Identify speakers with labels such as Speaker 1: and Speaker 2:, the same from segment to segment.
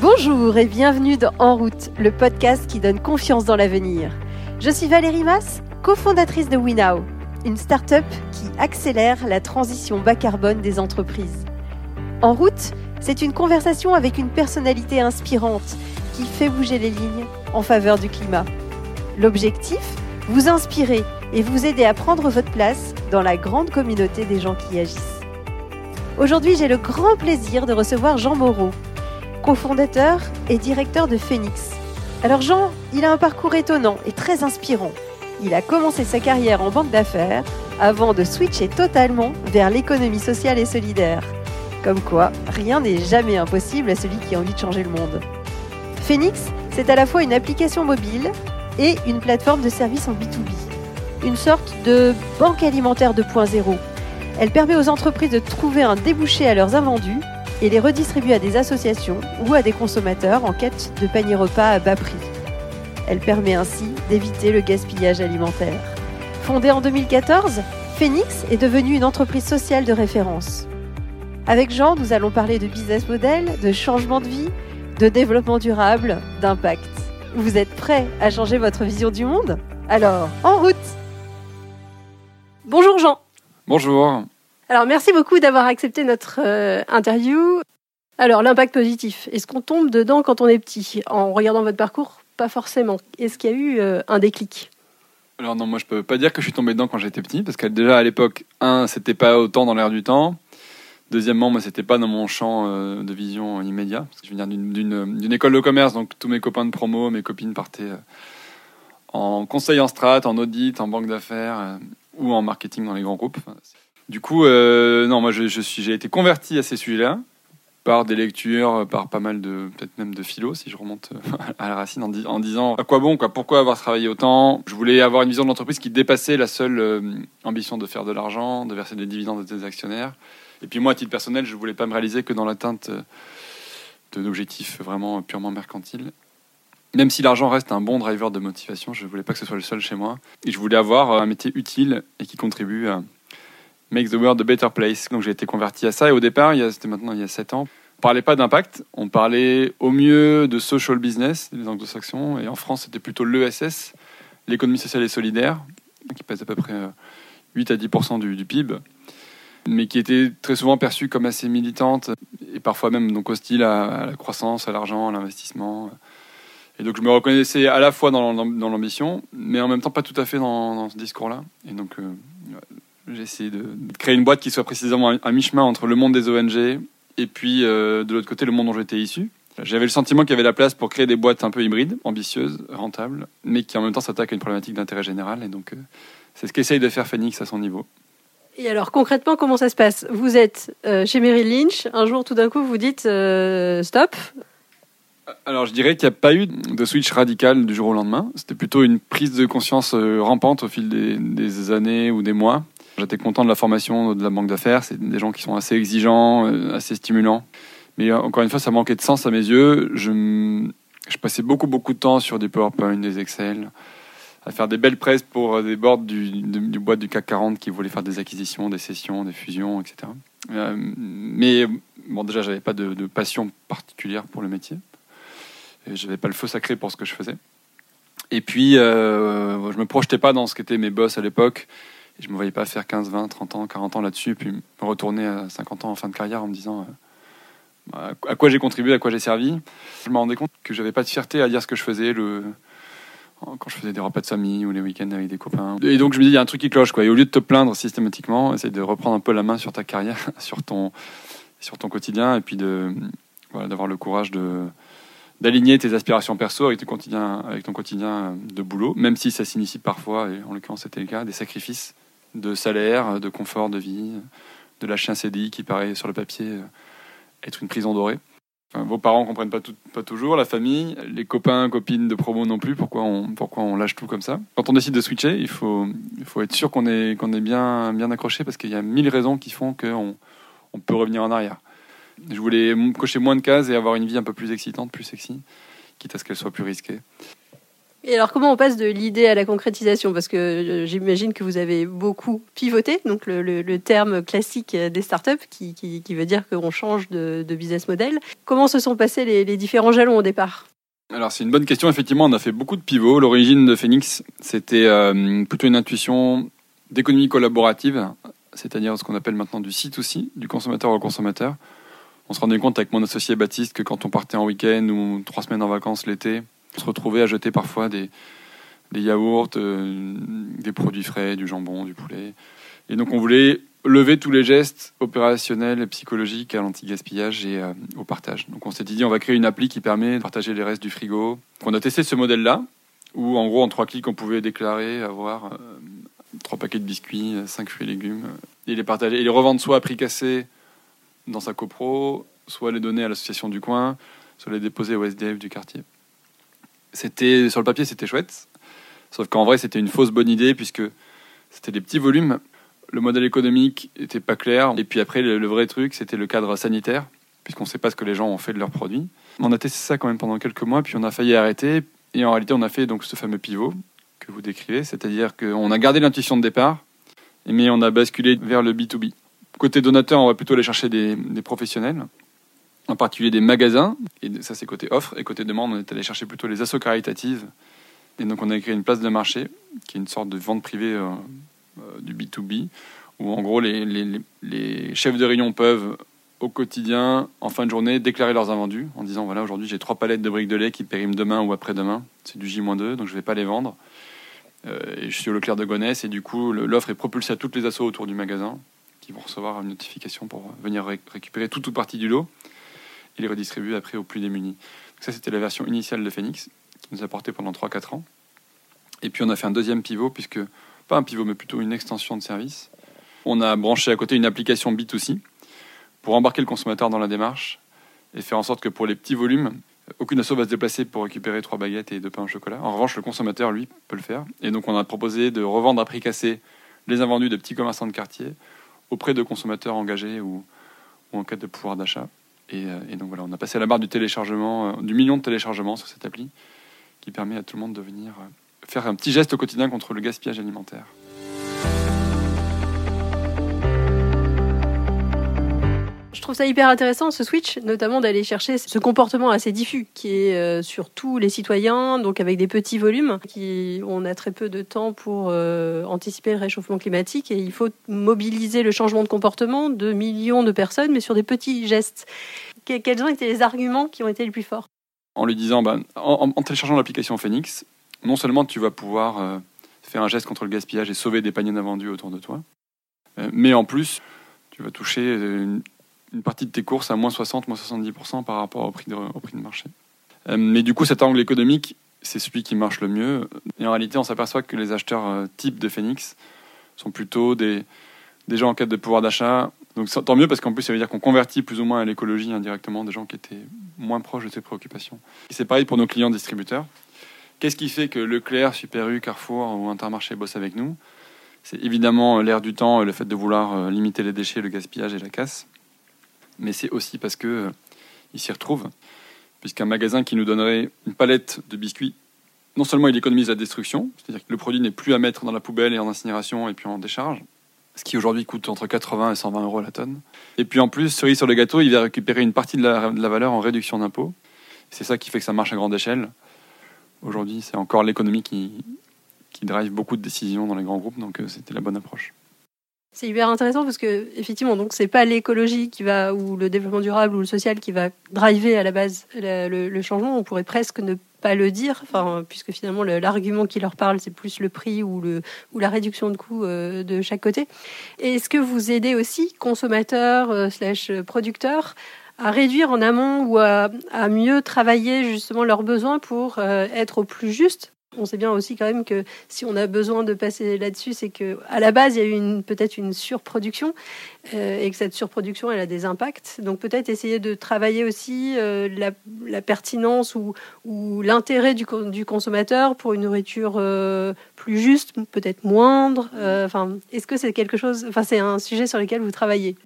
Speaker 1: Bonjour et bienvenue dans En route, le podcast qui donne confiance dans l'avenir. Je suis Valérie Mass, cofondatrice de WeNow, une start-up qui accélère la transition bas carbone des entreprises. En route, c'est une conversation avec une personnalité inspirante qui fait bouger les lignes en faveur du climat. L'objectif Vous inspirer et vous aider à prendre votre place dans la grande communauté des gens qui agissent. Aujourd'hui, j'ai le grand plaisir de recevoir Jean Moreau, cofondateur et directeur de Phoenix. Alors Jean, il a un parcours étonnant et très inspirant. Il a commencé sa carrière en banque d'affaires avant de switcher totalement vers l'économie sociale et solidaire. Comme quoi, rien n'est jamais impossible à celui qui a envie de changer le monde. Phoenix, c'est à la fois une application mobile et une plateforme de services en B2B. Une sorte de banque alimentaire 2.0. Elle permet aux entreprises de trouver un débouché à leurs invendus et les redistribuer à des associations ou à des consommateurs en quête de paniers repas à bas prix. Elle permet ainsi d'éviter le gaspillage alimentaire. Fondée en 2014, Phoenix est devenue une entreprise sociale de référence. Avec Jean, nous allons parler de business model, de changement de vie, de développement durable, d'impact. Vous êtes prêts à changer votre vision du monde? Alors, en route Bonjour Jean
Speaker 2: Bonjour
Speaker 1: Alors merci beaucoup d'avoir accepté notre euh, interview. Alors l'impact positif, est-ce qu'on tombe dedans quand on est petit En regardant votre parcours, pas forcément. Est-ce qu'il y a eu euh, un déclic?
Speaker 2: Alors non, moi je peux pas dire que je suis tombé dedans quand j'étais petit, parce que déjà à l'époque, un, c'était pas autant dans l'air du temps. Deuxièmement, moi, c'était pas dans mon champ euh, de vision immédiat, parce que je viens d'une- école de commerce, donc tous mes copains de promo, mes copines partaient en conseil en strat, en audit, en banque d'affaires ou en marketing dans les grands groupes. Du coup, euh, non, moi, j'ai été converti à ces sujets-là par des lectures, par pas mal de, peut-être même de philo, si je remonte euh, à la racine, en, di- en disant à quoi bon, quoi, pourquoi avoir travaillé autant. Je voulais avoir une vision de l'entreprise qui dépassait la seule euh, ambition de faire de l'argent, de verser des dividendes à des actionnaires. Et puis moi, à titre personnel, je voulais pas me réaliser que dans l'atteinte euh, de d'objectifs vraiment purement mercantiles. Même si l'argent reste un bon driver de motivation, je voulais pas que ce soit le seul chez moi. Et je voulais avoir euh, un métier utile et qui contribue à make the world a better place. Donc j'ai été converti à ça. Et au départ, c'était maintenant il y a 7 ans, on parlait pas d'impact, on parlait au mieux de social business, les anglo-saxons. Et en France, c'était plutôt l'ESS, l'économie sociale et solidaire, qui pèse à peu près euh, 8 à 10% du, PIB mais qui était très souvent perçue comme assez militante et parfois même donc hostile à, la croissance, à l'argent, à l'investissement. Et donc je me reconnaissais à la fois dans, l'am- dans l'ambition, mais en même temps pas tout à fait dans, dans ce discours-là. Et donc euh, j'ai essayé de, de créer une boîte qui soit précisément un mi-chemin entre le monde des ONG et puis euh, de l'autre côté le monde dont j'étais issu. J'avais le sentiment qu'il y avait la place pour créer des boîtes un peu hybrides, ambitieuses, rentables, mais qui en même temps s'attaquent à une problématique d'intérêt général. Et donc euh, c'est ce qu'essaye de faire Phoenix à son niveau.
Speaker 1: Et alors concrètement, comment ça se passe? Vous êtes euh, chez Merrill Lynch, un jour tout d'un coup vous dites euh, stop.
Speaker 2: Alors, je dirais qu'il n'y a pas eu de switch radical du jour au lendemain. C'était plutôt une prise de conscience rampante au fil des, des années ou des mois. J'étais content de la formation de la banque d'affaires. C'est des gens qui sont assez exigeants, euh, assez stimulants. Mais euh, encore une fois, ça manquait de sens à mes yeux. Je, je passais beaucoup, beaucoup de temps sur des PowerPoint, des Excel, à faire des belles presses pour euh, des boards du, du, du boîte du CAC 40 qui voulaient faire des acquisitions, des cessions, des fusions, etc. Mais bon, déjà, j'avais pas de, passion particulière pour le métier. Et j'avais pas le feu sacré pour ce que je faisais. Et puis, euh, je me projetais pas dans ce qu'étaient mes boss à l'époque. Et je me voyais pas faire 15, 20, 30 ans, 40 ans là-dessus, puis me retourner à 50 ans en fin de carrière en me disant euh, bah, à quoi j'ai contribué, à quoi j'ai servi. Je me rendais compte que j'avais pas de fierté à dire ce que je faisais le, quand je faisais des repas de famille ou les week-ends avec des copains. Et donc je me dis, il y a un truc qui cloche. Quoi. Et au lieu de te plaindre systématiquement, essaye de reprendre un peu la main sur ta carrière, sur ton, sur ton quotidien, et puis de, d'avoir le courage de, d'aligner tes aspirations perso avec ton quotidien, avec ton quotidien de boulot, même si ça signifie parfois, et en l'occurrence c'était le cas, des sacrifices de salaire, de confort de vie, de lâcher un CDI qui paraît sur le papier euh, être une prison dorée. Vos parents comprennent pas, pas toujours, la famille, les copains, copines de promo non plus. Pourquoi on, pourquoi on lâche tout comme ça? Quand on décide de switcher, il faut, il faut être sûr qu'on est, est bien, bien accroché parce qu'il y a mille raisons qui font qu'on on peut revenir en arrière. Je voulais cocher moins de cases et avoir une vie un peu plus excitante, plus sexy, quitte à ce qu'elle soit plus risquée.
Speaker 3: Et alors, comment on passe de l'idée à la concrétisation? Parce que euh, j'imagine que vous avez beaucoup pivoté, donc le, terme classique des startups, qui, qui, veut dire qu'on change de, business model. Comment se sont passés les, différents jalons au départ?
Speaker 2: Alors c'est une bonne question, effectivement on a fait beaucoup de pivots. L'origine de Phoenix c'était euh, plutôt une intuition d'économie collaborative, c'est-à-dire ce qu'on appelle maintenant du C2C, du consommateur au consommateur. On se rendait compte avec mon associé Baptiste que quand on partait en week-end ou trois semaines en vacances l'été, se retrouvait à jeter parfois des, des yaourts, euh, des produits frais, du jambon, du poulet. Et donc on voulait lever tous les gestes opérationnels et psychologiques à l'anti-gaspillage et euh, au partage. Donc on s'est dit, on va créer une appli qui permet de partager les restes du frigo. on a testé ce modèle-là, où en gros en trois clics on pouvait déclarer avoir euh, trois paquets de biscuits, cinq fruits et légumes, et les partager, et les revendre soit à prix cassé dans sa copro, soit les donner à l'association du coin, soit les déposer au SDF du quartier. C'était sur le papier, c'était chouette, sauf qu'en vrai, c'était une fausse bonne idée puisque c'était des petits volumes. Le modèle économique n'était pas clair. Et puis après, le, vrai truc, c'était le cadre sanitaire, puisqu'on ne sait pas ce que les gens ont fait de leurs produits. On a testé ça quand même pendant quelques mois, puis on a failli arrêter. Et en réalité, on a fait donc ce fameux pivot que vous décrivez, c'est-à-dire qu'on a gardé l'intuition de départ, mais on a basculé vers le B2B. Côté donateur, on va plutôt aller chercher des, professionnels, en particulier des magasins, et ça c'est côté offre, et côté demande, on est allé chercher plutôt les assos caritatives. Et donc on a créé une place de marché, qui est une sorte de vente privée euh, euh, du B2B, où en gros les, chefs de rayon peuvent au quotidien, en fin de journée, déclarer leurs invendus en disant voilà, aujourd'hui j'ai trois palettes de briques de lait qui périment demain ou après-demain, c'est du J-2, donc je ne vais pas les vendre. Euh, et je suis au Leclerc de Gonesse, et du coup l'offre est propulsée à toutes les assos autour du magasin qui vont recevoir une notification pour venir récupérer toute ou partie du lot et les redistribuer après aux plus démunis. Ça, c'était la version initiale de Phoenix, qui nous a porté pendant 3-4 ans. Et puis on a fait un deuxième pivot, puisque, pas un pivot, mais plutôt une extension de service. On a branché à côté une application B2C pour embarquer le consommateur dans la démarche et faire en sorte que pour les petits volumes, aucune asso va se déplacer pour récupérer trois baguettes et deux pains au chocolat. En revanche, le consommateur, lui, peut le faire. Et donc, on a proposé de revendre à prix cassé les invendus de petits commerçants de quartier auprès de consommateurs engagés ou, en cas de pouvoir d'achat. Euh, et, donc voilà, on a passé la barre du téléchargement, euh, du million de téléchargements sur cette appli, qui permet à tout le monde de venir euh, faire un petit geste au quotidien contre le gaspillage alimentaire.
Speaker 3: Je trouve ça hyper intéressant ce switch, notamment d'aller chercher ce comportement assez diffus qui est euh, sur tous les citoyens, donc avec des petits volumes, qui on a très peu de temps pour euh, anticiper le réchauffement climatique et il faut mobiliser le changement de comportement de millions de personnes, mais sur des petits gestes. Quels ont été les arguments qui ont été les plus forts?
Speaker 2: En lui disant, bah, en, téléchargeant l'application Phoenix, non seulement tu vas pouvoir euh, faire un geste contre le gaspillage et sauver des paniers d'invendus autour de toi, mais en plus, tu vas toucher une, une partie de tes courses à moins 60, moins 70% par rapport au prix de, au prix de marché. Euh, mais du coup, cet angle économique, c'est celui qui marche le mieux. Et en réalité, on s'aperçoit que les acheteurs euh, type de Phoenix sont plutôt des, des gens en quête de pouvoir d'achat. Donc tant mieux parce qu'en plus, ça veut dire qu'on convertit plus ou moins à l'écologie indirectement des gens qui étaient moins proches de ces préoccupations. Et c'est pareil pour nos clients distributeurs. Qu'est-ce qui fait que Leclerc, Super U, Carrefour ou Intermarché bossent avec nous? C'est évidemment l'air du temps, le fait de vouloir euh, limiter les déchets, le gaspillage et la casse mais c'est aussi parce que euh, s'y retrouvent, puisqu'un magasin qui nous donnerait une palette de biscuits, non seulement il économise la destruction, c'est-à-dire que le produit n'est plus à mettre dans la poubelle et en incinération et puis en décharge, ce qui aujourd'hui coûte entre 80 et 120 euros la tonne. Et puis en plus, cerise sur le gâteau, il va récupérer une partie de la, valeur en réduction d'impôts. C'est ça qui fait que ça marche à grande échelle. Aujourd'hui, c'est encore l'économie qui, qui drive beaucoup de décisions dans les grands groupes, donc euh, c'était la bonne approche.
Speaker 3: C'est hyper intéressant parce que effectivement, donc c'est pas l'écologie qui va ou le développement durable ou le social qui va driver à la base le, changement. On pourrait presque ne pas le dire, puisque finalement l'argument qui leur parle, c'est plus le prix ou, la réduction de coûts euh, de chaque côté. Est-ce que vous aidez aussi consommateurs euh, producteurs à réduire en amont ou à, mieux travailler justement leurs besoins pour euh, être au plus juste on sait bien aussi quand même que si on a besoin de passer là-dessus, c'est que à la base il y a eu peut-être une surproduction euh, et que cette surproduction elle a des impacts. Donc peut-être essayer de travailler aussi euh, la, pertinence ou, l'intérêt du, consommateur pour une nourriture euh, plus juste, peut-être moindre. Enfin, est-ce que c'est quelque chose Enfin, c'est un sujet sur lequel vous travaillez?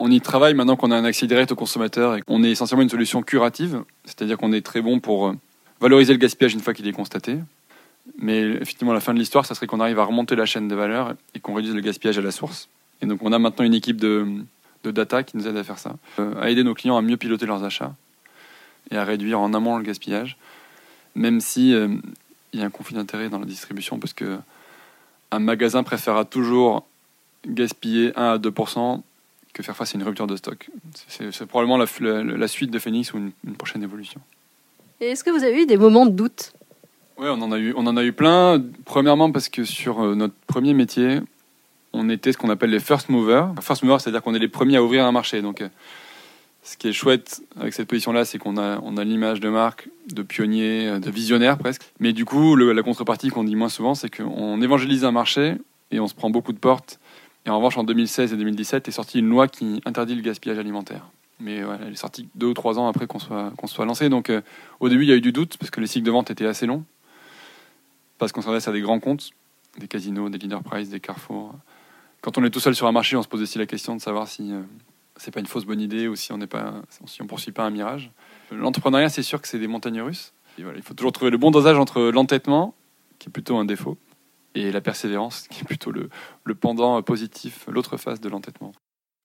Speaker 2: On y travaille maintenant qu'on a un accès direct au consommateur et qu'on est essentiellement une solution curative, c'est-à-dire qu'on est très bon pour valoriser le gaspillage une fois qu'il est constaté, Mais effectivement, la fin de l'histoire, ça serait qu'on arrive à remonter la chaîne de valeur et qu'on réduise le gaspillage à la source. Et donc, on a maintenant une équipe de, data qui nous aide à faire ça, euh, à aider nos clients à mieux piloter leurs achats et à réduire en amont le gaspillage, même si euh, y a un conflit d'intérêt dans la distribution, parce que un magasin préférera toujours gaspiller 1 à 2 que faire face à une rupture de stock. C'est probablement la, suite de Phoenix ou une prochaine évolution.
Speaker 3: Et est-ce que vous avez eu des moments de doute?
Speaker 2: Oui, on en a eu, on en a eu plein. Premièrement parce que sur euh, notre premier métier, on était ce qu'on appelle les first movers. First movers, c'est-à-dire qu'on est les premiers à ouvrir un marché. Donc, euh, ce qui est chouette avec cette position-là, c'est qu'on a, on a l'image de marque, de pionnier, euh, de visionnaire presque. Mais du coup, la contrepartie qu'on dit moins souvent, c'est qu'on évangélise un marché et on se prend beaucoup de portes. Et en revanche, en 2016 et 2017 est sortie une loi qui interdit le gaspillage alimentaire. Mais elle est sortie deux ou trois ans après qu'on soit, soit lancé. Donc au début, il y a eu du doute parce que les cycles de vente étaient assez longs. Parce qu'on s'adresse à des grands comptes, des casinos, des leader price, des Carrefour. Quand on est tout seul sur un marché, on se pose aussi la question de savoir si euh, c'est pas une fausse bonne idée ou si on ne si poursuit pas un mirage. L'entrepreneuriat, c'est sûr que c'est des montagnes russes. Il faut toujours trouver le bon dosage entre l'entêtement, qui est plutôt un défaut, et la persévérance, qui est plutôt le, le pendant positif, l'autre face de l'entêtement.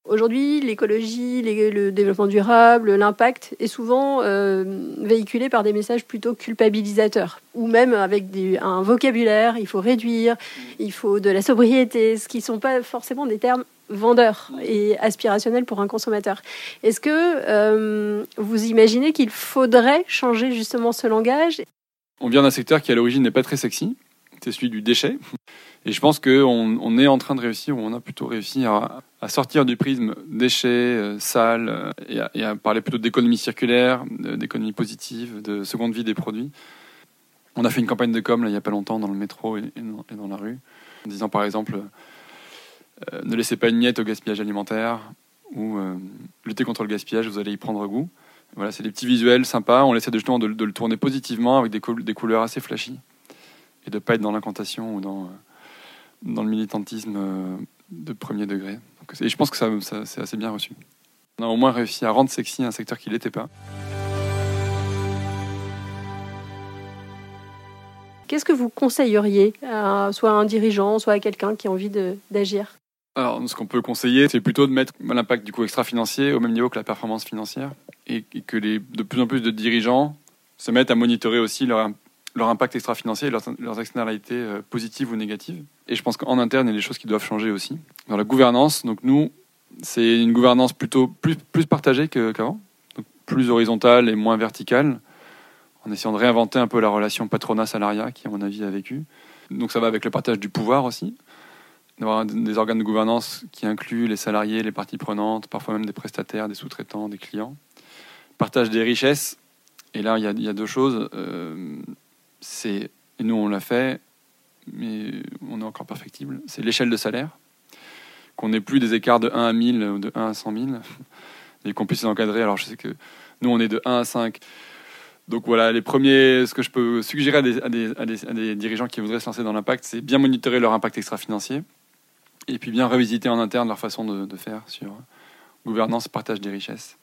Speaker 3: Aujourd'hui, l'écologie, le développement durable, l'impact est souvent euh, véhiculé par des messages plutôt culpabilisateurs, ou même avec un vocabulaire, il faut réduire, il faut de la sobriété, ce qui ne sont pas forcément des termes vendeurs et aspirationnels pour un consommateur. Est-ce que euh, vous imaginez qu'il faudrait changer justement ce langage?
Speaker 2: On vient d'un secteur qui à l'origine n'est pas très sexy, c'est celui du déchet. Et je pense qu'on on est en train de réussir, ou on a plutôt réussi à, sortir du prisme déchets, euh, sales, euh, et, à, parler plutôt d'économie circulaire, d'économie positive, de seconde vie des produits. On a fait une campagne de com là, il n'y a pas longtemps dans le métro et, dans, la rue, en disant par exemple euh, ne laissez pas une miette au gaspillage alimentaire ou euh, lutter contre le gaspillage, vous allez y prendre goût. Voilà, c'est des petits visuels sympas. On essaie justement de, de, le tourner positivement avec des, des couleurs assez flashy et de ne pas être dans l'incantation ou dans dans le militantisme euh, de premier degré. Donc, et je pense que ça, ça c'est assez bien reçu. On a au moins réussi à rendre sexy un secteur qui ne l'était pas.
Speaker 3: Qu'est-ce que vous conseilleriez à soit à un dirigeant, soit à quelqu'un qui a envie d'agir?
Speaker 2: Alors, ce qu'on peut conseiller, c'est plutôt de mettre l'impact du coût extra-financier au même niveau que la performance financière et, et que les, de plus en plus de dirigeants se mettent à monitorer aussi leur, leur impact extra-financier leurs, leurs externalités euh, positives ou négatives. Et je pense qu'en interne, il y a des choses qui doivent changer aussi. Dans la gouvernance, donc nous, c'est une gouvernance plutôt plus, partagée qu'avant, plus horizontale et moins verticale, en essayant de réinventer un peu la relation patronat-salariat qui, à mon avis, a vécu. Donc ça va avec le partage du pouvoir aussi, d'avoir des organes de gouvernance qui incluent les salariés, les parties prenantes, parfois même des prestataires, des sous-traitants, des clients. Partage des richesses, et là, il y a, il y a deux choses. Euh, c'est, et nous on l'a fait, mais on est encore perfectible, c'est l'échelle de salaire. Qu'on n'ait plus des écarts de 1 à 1000 ou de 1 à 100 000, et qu'on puisse les encadrer. Alors je sais que nous on est de 1 à 5. Donc voilà, les premiers, ce que je peux suggérer à des, à des, à des, dirigeants qui voudraient se lancer dans l'impact, c'est bien monitorer leur impact extra-financier, et puis bien revisiter en interne leur façon de faire sur gouvernance, partage des richesses.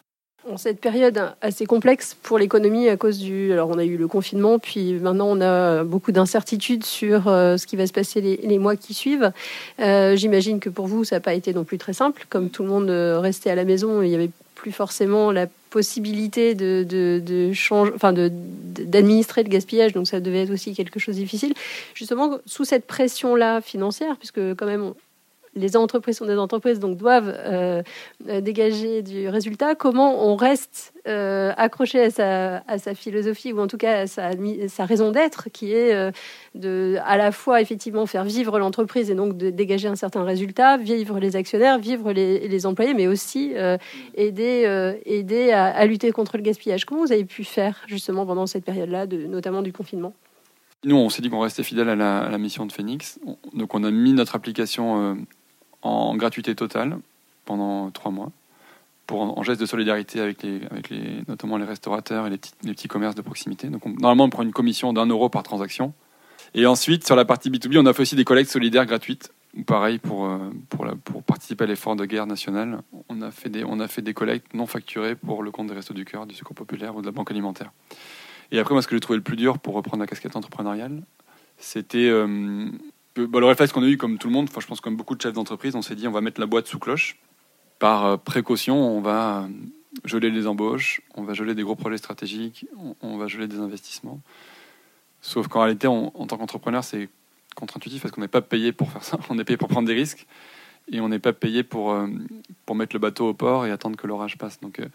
Speaker 3: En cette période assez complexe pour l'économie à cause du... Alors on a eu le confinement, puis maintenant on a beaucoup d'incertitudes sur euh, ce qui va se passer les, mois qui suivent. Euh, J'imagine que pour vous, ça n'a pas été non plus très simple. Comme tout le monde restait à la maison, il n'y avait plus forcément la possibilité de, de, de enfin d'administrer le gaspillage, donc ça devait être aussi quelque chose de difficile. Justement, sous cette pression-là financière, puisque quand même les entreprises sont des entreprises, donc doivent euh, dégager du résultat. Comment on reste euh, accroché à sa, philosophie, ou en tout cas à sa, raison d'être, qui est euh, de à la fois effectivement faire vivre l'entreprise et donc de dégager un certain résultat, vivre les actionnaires, vivre les, employés, mais aussi euh, aider, euh, à, lutter contre le gaspillage. Comment vous avez pu faire justement pendant cette période-là, notamment du confinement?
Speaker 2: Nous, on s'est dit qu'on restait fidèle à la, mission de Phoenix. Donc, on a mis notre application en gratuité totale pendant trois mois, pour, en, geste de solidarité avec, les, avec les, notamment les restaurateurs et les petits, les petits commerces de proximité. Donc on, normalement, on prend une commission d'un euro par transaction. Et ensuite, sur la partie B2B, on a fait aussi des collectes solidaires gratuites. Pareil, pour, euh, pour, pour participer à l'effort de guerre nationale, on a, fait des, on a fait des collectes non facturées pour le compte des Restos du Cœur, du Secours Populaire ou de la Banque Alimentaire. Et après, moi, ce que j'ai trouvé le plus dur pour reprendre la casquette entrepreneuriale, C'était bah, le réflexe qu'on a eu comme tout le monde, je pense comme beaucoup de chefs d'entreprise, on s'est dit on va mettre la boîte sous cloche. Par précaution, on va geler les embauches, on va geler des gros projets stratégiques, on, va geler des investissements. Sauf qu'en réalité, en tant qu'entrepreneur, c'est contre-intuitif parce qu'on n'est pas payé pour faire ça, on est payé pour prendre des risques et on n'est pas payé pour, euh, pour mettre le bateau au port et attendre que l'orage passe. Donc euh,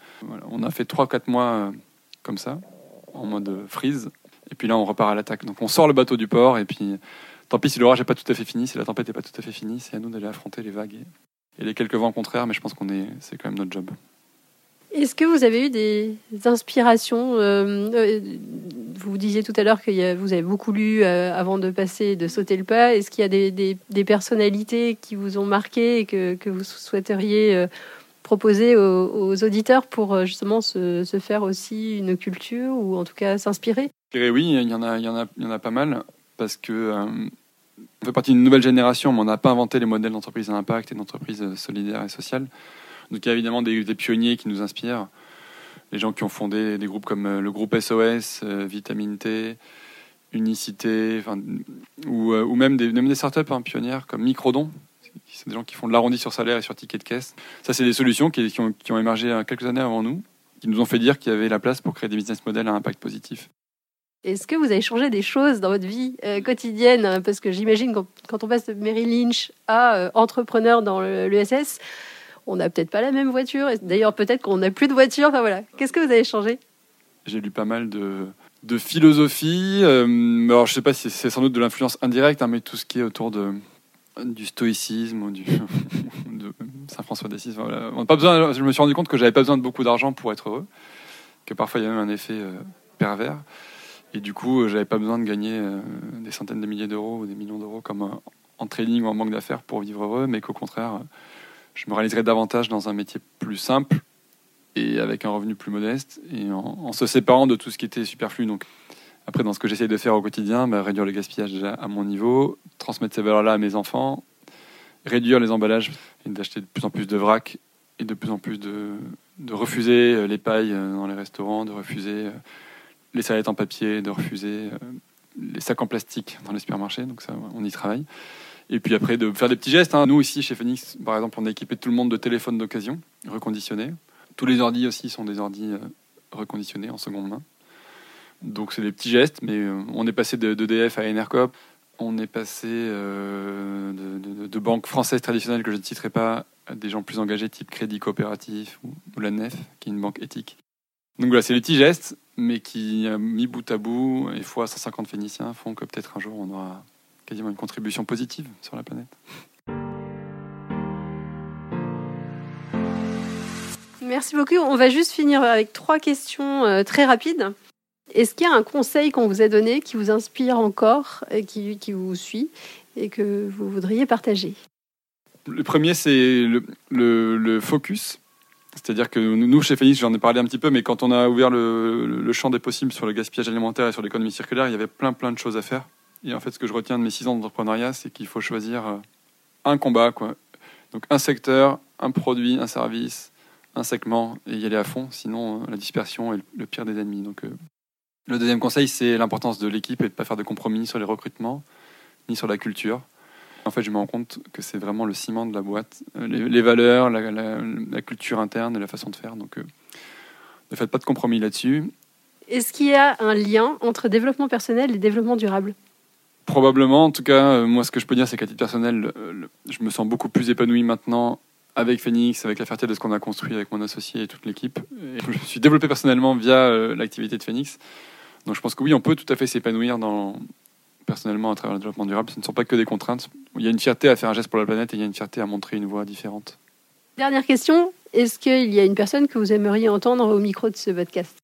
Speaker 2: on a fait 3-4 mois euh, comme ça, en mode freeze, et puis là on repart à l'attaque. Donc on sort le bateau du port et puis tant pis si l'orage n'est pas tout à fait fini, si la tempête n'est pas tout à fait finie, c'est à nous d'aller affronter les vagues et, et les quelques vents contraires, mais je pense qu'on est, c'est quand même notre job.
Speaker 3: Est-ce que vous avez eu des inspirations euh, euh, Vous disiez tout à l'heure que vous avez beaucoup lu euh, avant de passer, de sauter le pas. Est-ce qu'il y a des, personnalités qui vous ont marqué et que, vous souhaiteriez proposer aux, auditeurs pour justement se, faire aussi une culture ou en tout cas s'inspirer?
Speaker 2: Oui, il y, en a, il, y en a, il y en a pas mal parce que on fait partie d'une nouvelle génération, mais on n'a pas inventé les modèles d'entreprise à impact et d'entreprise solidaire et sociale. Donc il y a évidemment des, pionniers qui nous inspirent. Les gens qui ont fondé des groupes comme euh, le groupe SOS, euh, Vitamine T, Unicité, ou, euh, même des, startups hein, pionnières comme Microdon. C'est des gens qui font de l'arrondi sur salaire et sur ticket de caisse. Ça, c'est des solutions qui, ont, qui ont émergé quelques années avant nous, qui nous ont fait dire qu'il y avait la place pour créer des business models à impact positif.
Speaker 3: Est-ce que vous avez changé des choses dans votre vie quotidienne? Parce que j'imagine quand, quand, on passe de Mary Lynch à entrepreneur dans l'ESS, on n'a peut-être pas la même voiture. D'ailleurs, peut-être qu'on n'a plus de voiture. Enfin voilà. Qu'est-ce que vous avez changé?
Speaker 2: J'ai lu pas mal de, philosophie. Euh, alors, je sais pas si c'est sans doute de l'influence indirecte, hein, mais tout ce qui est autour du stoïcisme du, de Saint François d'Assise. Je me suis rendu compte que j'avais pas besoin de beaucoup d'argent pour être heureux, que parfois il y a même un effet euh, pervers. Et du coup, euh, j'avais pas besoin de gagner des centaines de milliers d'euros ou des millions d'euros comme en trading ou en banque d'affaires pour vivre heureux, mais qu'au contraire, je me réaliserai davantage dans un métier plus simple et avec un revenu plus modeste et en, se séparant de tout ce qui était superflu. Donc, après, dans ce que j'essaie de faire au quotidien, bah, réduire le gaspillage déjà à mon niveau, transmettre ces valeurs-là à mes enfants, réduire les emballages et d'acheter de plus en plus de vrac et de plus en plus de, refuser euh, les pailles euh, dans les restaurants, de refuser euh, les serviettes en papier, de refuser les sacs en plastique dans les supermarchés. Donc ça, on y travaille. Et puis après, de faire des petits gestes. Hein. Nous, ici, chez Phoenix, par exemple, on a équipé tout le monde de téléphones d'occasion, reconditionnés. Tous les ordis aussi sont des ordis euh, reconditionnés en seconde main. Donc, c'est des petits gestes, mais euh, on est passé d'EDF à Enercop. On est passé euh, de, banques françaises traditionnelles que je ne citerai pas à des gens plus engagés, type Crédit Coopératif ou, la NEF, qui est une banque éthique. Donc voilà, c'est des petits gestes, mais qui, mis bout à bout, et fois 150 Phéniciens, font que peut-être un jour on aura quasiment une contribution positive sur la planète.
Speaker 3: Merci beaucoup. On va juste finir avec trois questions euh, très rapides. Est-ce qu'il y a un conseil qu'on vous a donné qui vous inspire encore, et qui, qui vous suit et que vous voudriez partager?
Speaker 2: Le premier, c'est le, le, focus. C'est-à-dire que nous, chez Phoenix, j'en ai parlé un petit peu, mais quand on a ouvert le, champ des possibles sur le gaspillage alimentaire et sur l'économie circulaire, il y avait plein plein de choses à faire. Et en fait, ce que je retiens de mes six ans d'entrepreneuriat, c'est qu'il faut choisir euh, un combat, quoi. Donc un secteur, un produit, un service, un segment, et y aller à fond. Sinon, euh, la dispersion est le pire des ennemis. Donc, euh, le deuxième conseil, c'est l'importance de l'équipe et de ne pas faire de compromis sur les recrutements, ni sur la culture. En fait, je me rends compte que c'est vraiment le ciment de la boîte, les, valeurs, la, culture interne et la façon de faire. Donc, ne faites pas de compromis là-dessus.
Speaker 3: Est-ce qu'il y a un lien entre développement personnel et développement durable?
Speaker 2: Probablement, en tout cas, euh, moi ce que je peux dire, c'est qu'à titre personnel, je me sens beaucoup plus épanoui maintenant avec Phoenix, avec la fierté de ce qu'on a construit avec mon associé et toute l'équipe. Je me suis développé personnellement via euh, l'activité de Phoenix. Donc je pense que oui, on peut tout à fait s'épanouir dans, personnellement à travers le développement durable. Ce ne sont pas que des contraintes. Il y a une fierté à faire un geste pour la planète et il y a une fierté à montrer une voie différente.
Speaker 3: Dernière question, est-ce qu'il y a une personne que vous aimeriez entendre au micro de ce podcast?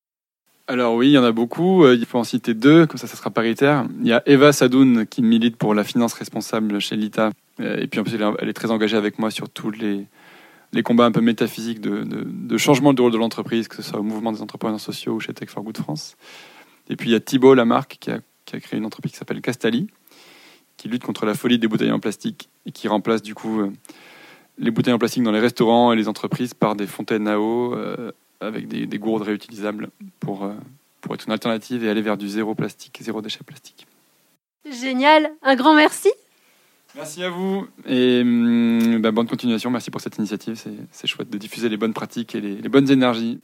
Speaker 2: Alors oui, il y en a beaucoup. Euh, il faut en citer deux, comme ça, ça sera paritaire. Il y a Eva Sadoun qui milite pour la finance responsable chez l'ITA. Euh, et puis en plus, elle est très engagée avec moi sur tous les, les combats un peu métaphysiques de, de, changement de rôle de l'entreprise, que ce soit au mouvement des entrepreneurs sociaux ou chez Tech for Good France. Et puis il y a Thibault Lamarck qui a, qui a créé une entreprise qui s'appelle Castali, qui lutte contre la folie des bouteilles en plastique et qui remplace du coup euh, les bouteilles en plastique dans les restaurants et les entreprises par des fontaines à eau avec des, gourdes réutilisables pour, euh, pour être une alternative et aller vers du zéro plastique, zéro déchet plastique.
Speaker 1: Génial, un grand merci.
Speaker 2: Merci à vous et hum, bah, bonne continuation. Merci pour cette initiative. C'est chouette de diffuser les bonnes pratiques et les, les bonnes énergies.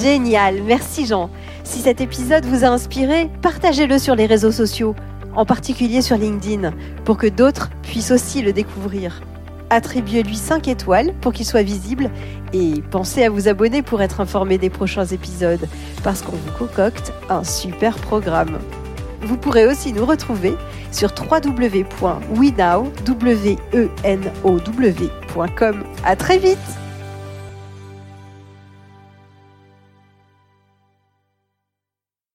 Speaker 1: Génial, merci Jean. Si cet épisode vous a inspiré, partagez-le sur les réseaux sociaux, en particulier sur LinkedIn, pour que d'autres puissent aussi le découvrir. Attribuez-lui 5 étoiles pour qu'il soit visible et pensez à vous abonner pour être informé des prochains épisodes, parce qu'on vous concocte un super programme. Vous pourrez aussi nous retrouver sur www.wenow.com. À très vite